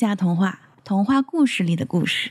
下童话，童话故事里的故事。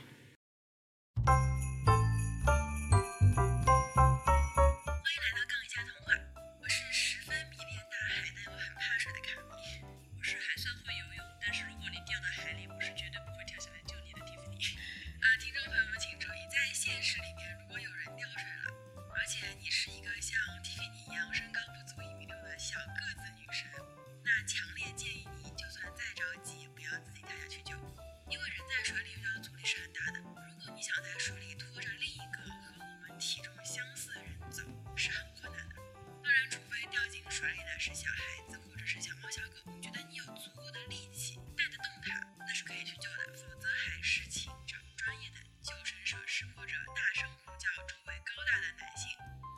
是小孩子，或者是小猫小狗，觉得你有足够的力气带得动它，那是可以去救的。否则还是请找专业的救生设施，或者大声呼叫周围高大的男性，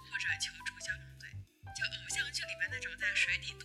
或者求助消防队，就偶像剧里面那种在水底。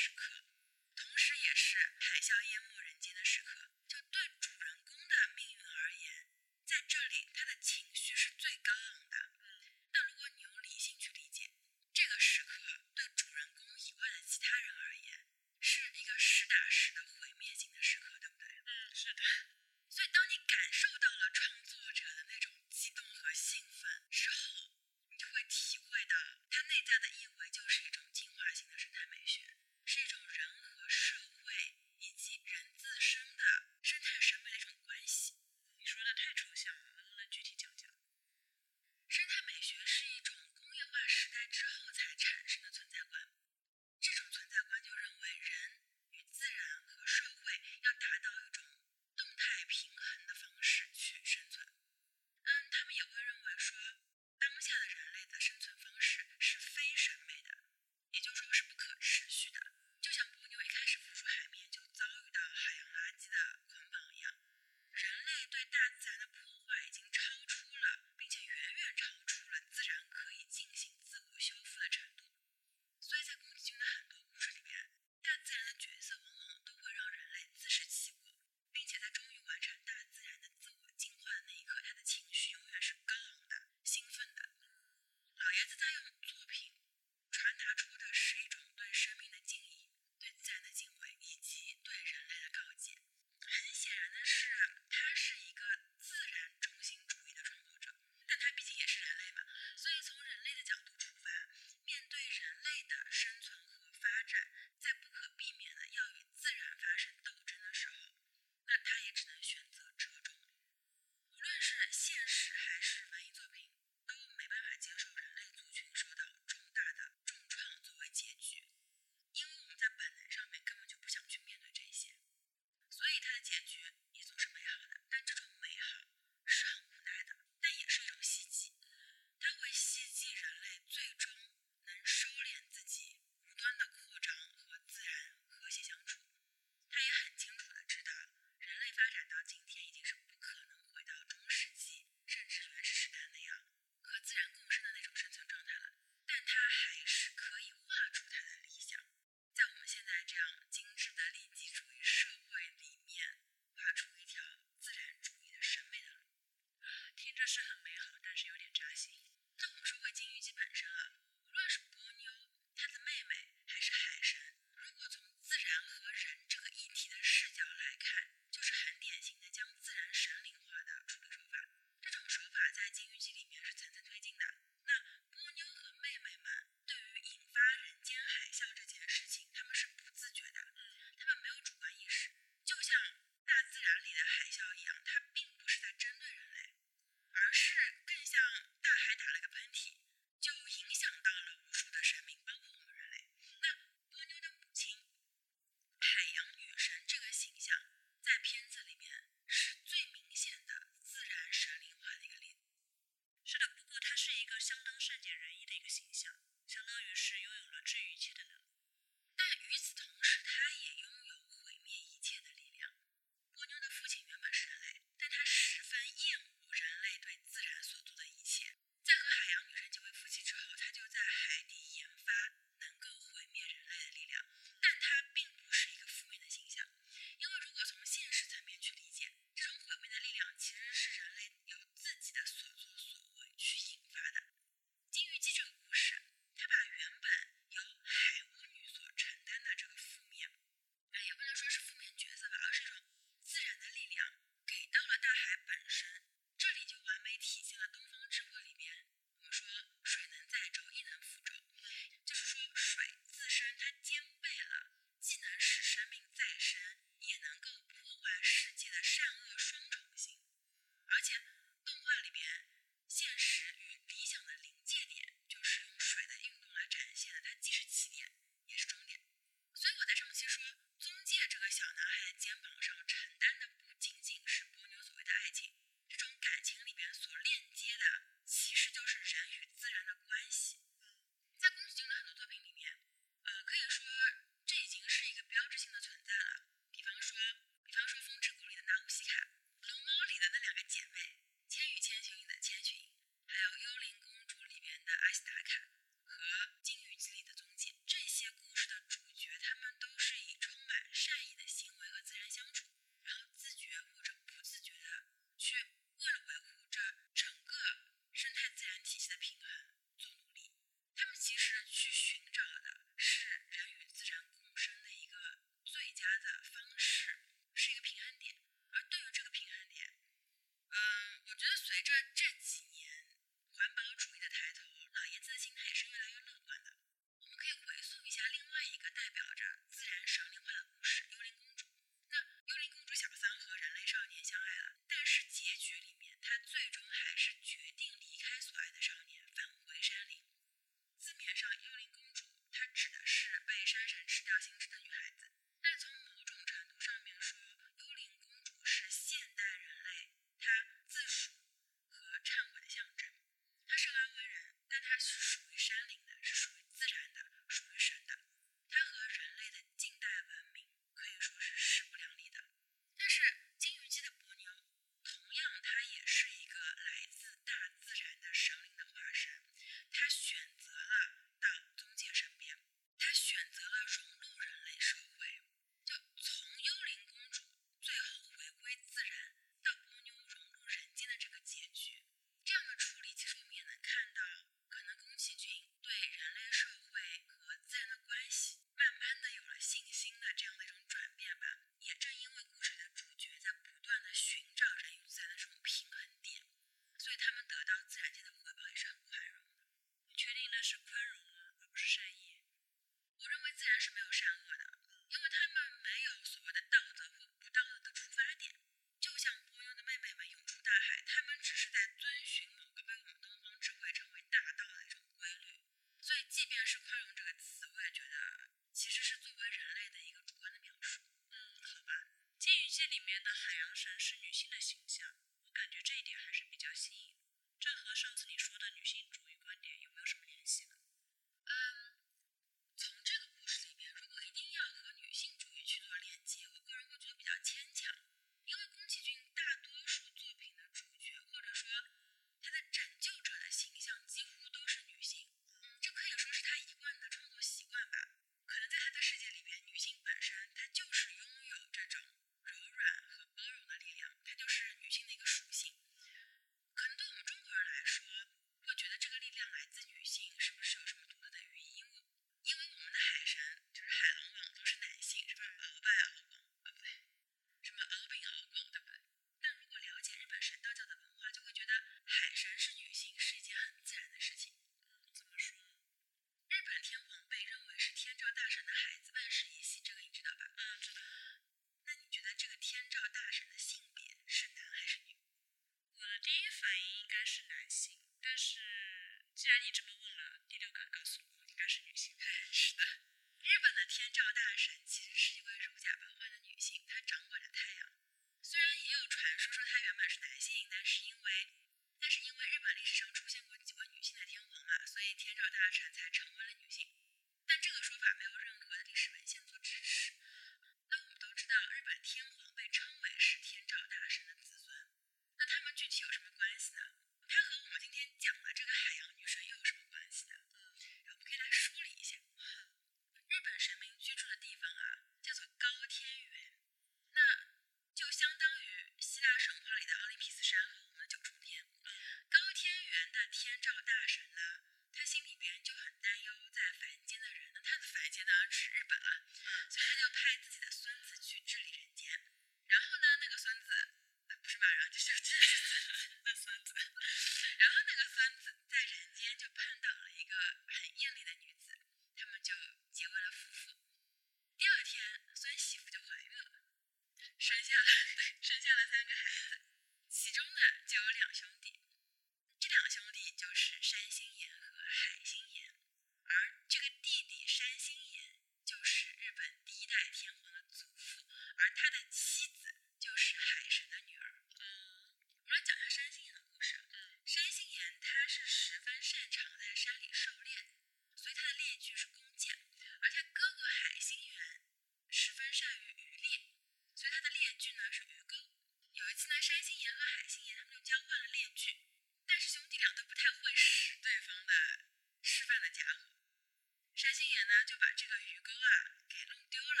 就把这个鱼钩啊给弄丢了。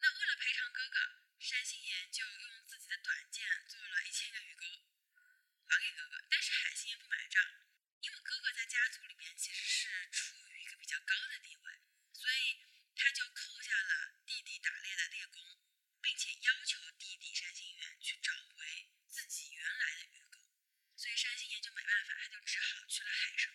那为了赔偿哥哥，山心妍就用自己的短剑做了一千个鱼钩，还给哥哥。但是海心也不买账，因为哥哥在家族里面其实是处于一个比较高的地位，所以他就扣下了弟弟打猎的猎弓，并且要求弟弟山心妍去找回自己原来的鱼钩。所以山心妍就没办法，他就只好去了海上。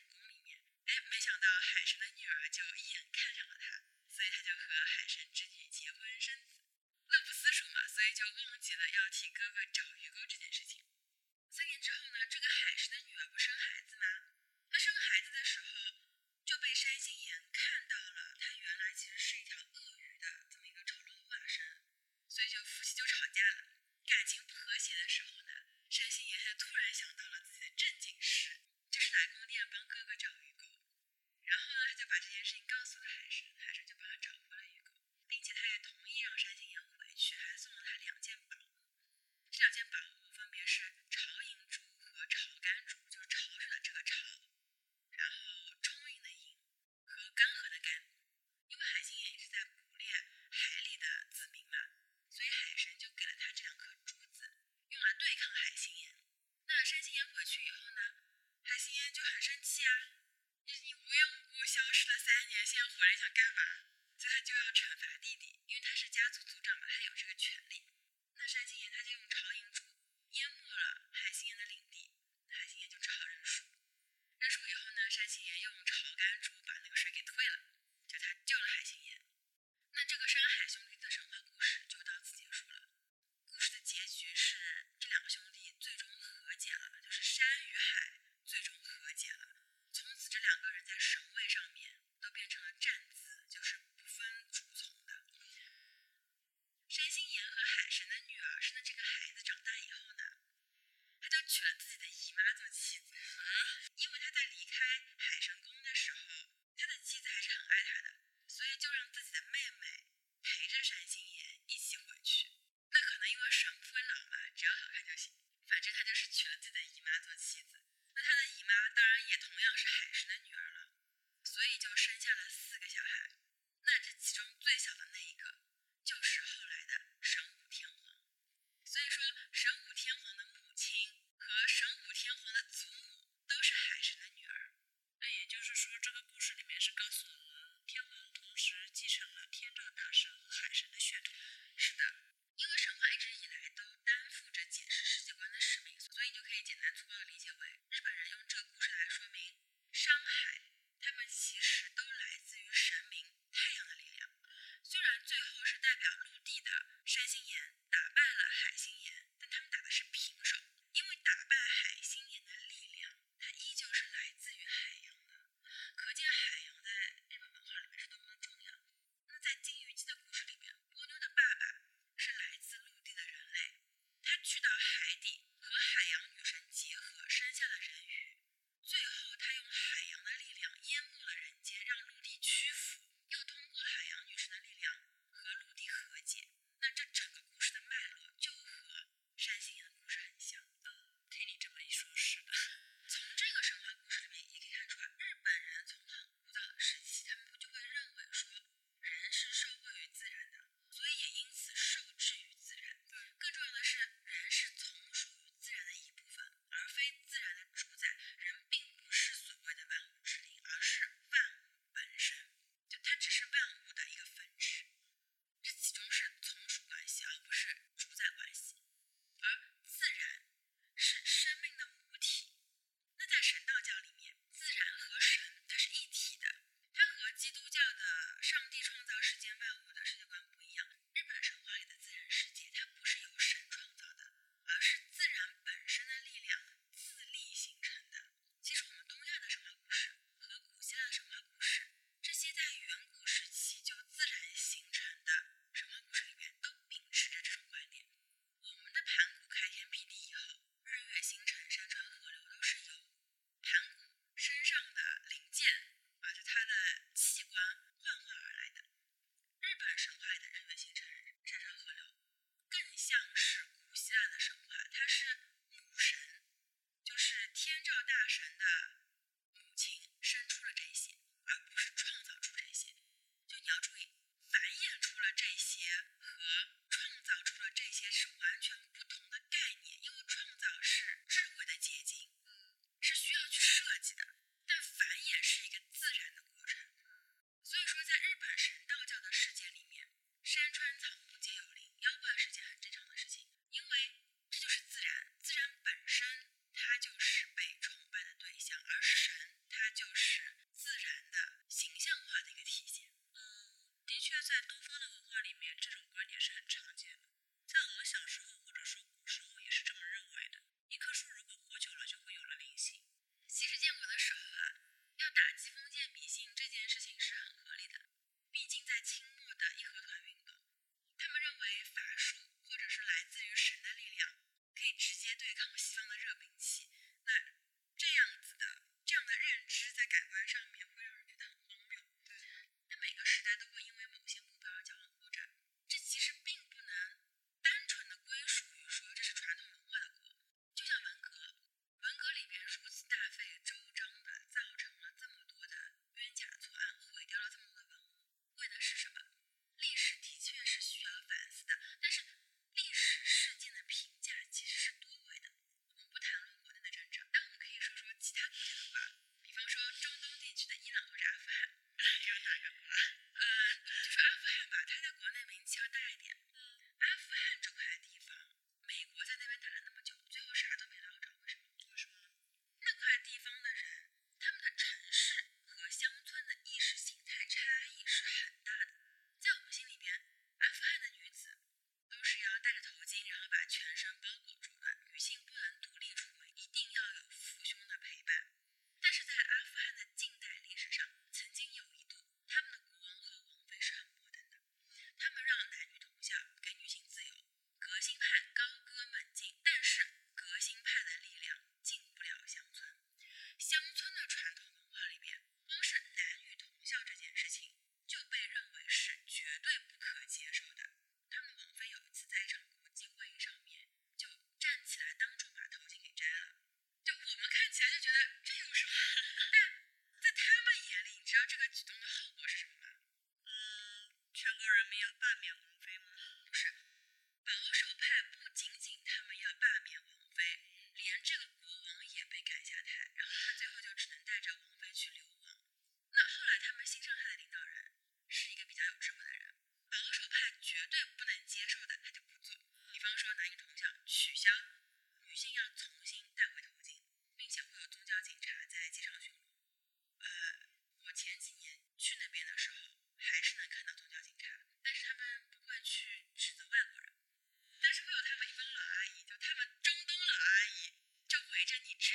没想到海神的女儿就一眼看上了他，所以他就和海神之女结婚生子。乐不思蜀嘛，所以就忘记了要替哥哥找鱼钩这件事情。三年之后呢，这个海神的女儿不生孩子吗？她生孩子的时候就被山杏岩看到了，她原来其实是一条。子，那他的姨妈当然也同样是海神的女儿了，所以就生下了四个小孩。那这其中最小的那一个，就是后来的神武天皇。所以说，神武天皇的母亲和神武天皇的祖母都是海神的女儿。那也就是说，这个故事里面是告诉我们，天皇同时继承了天照大神和海神的血统。是的，因为神话一直以来都担负着解释世界观的使命。所以你就可以简单粗暴的理解为，日本人用这个故事来说明，山海他们其实都来自于神明太阳的力量。虽然最后是代表陆地的山心岩打败了海心岩，是。着你吃。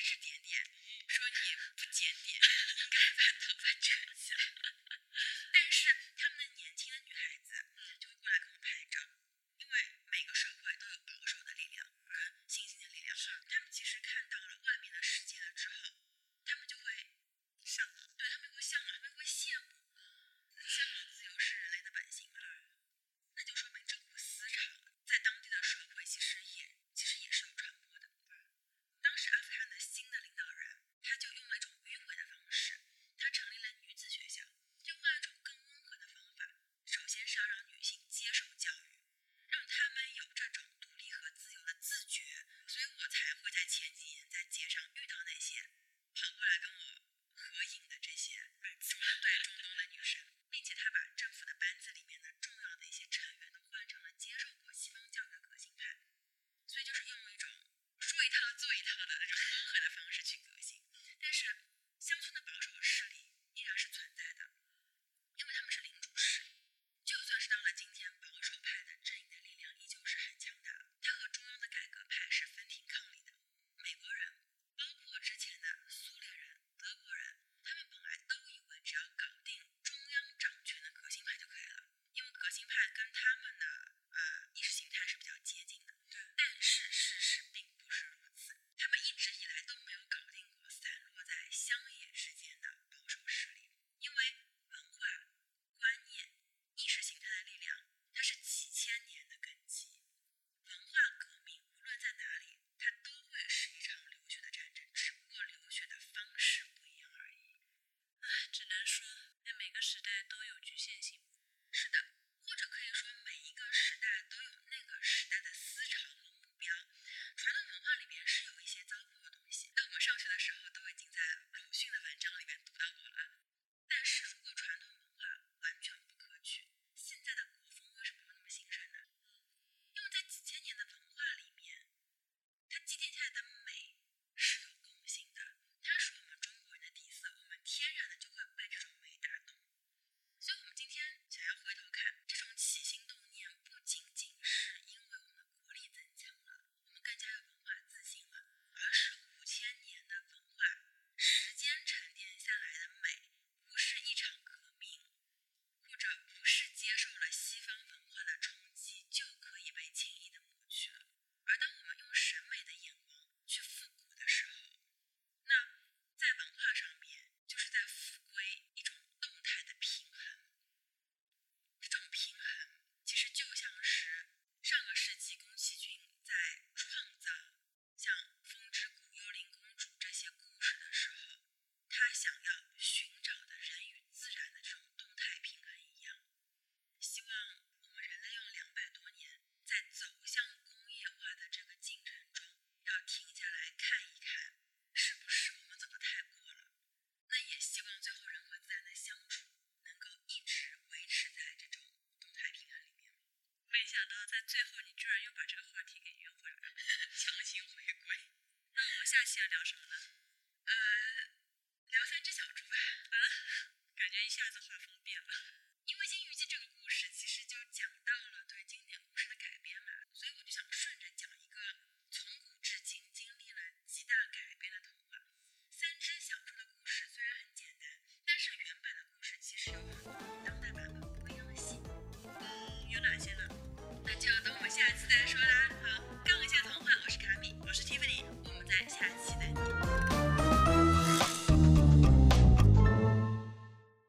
最后你居然又把这个话题给约回来了强行回归那我们下期要聊什么呢？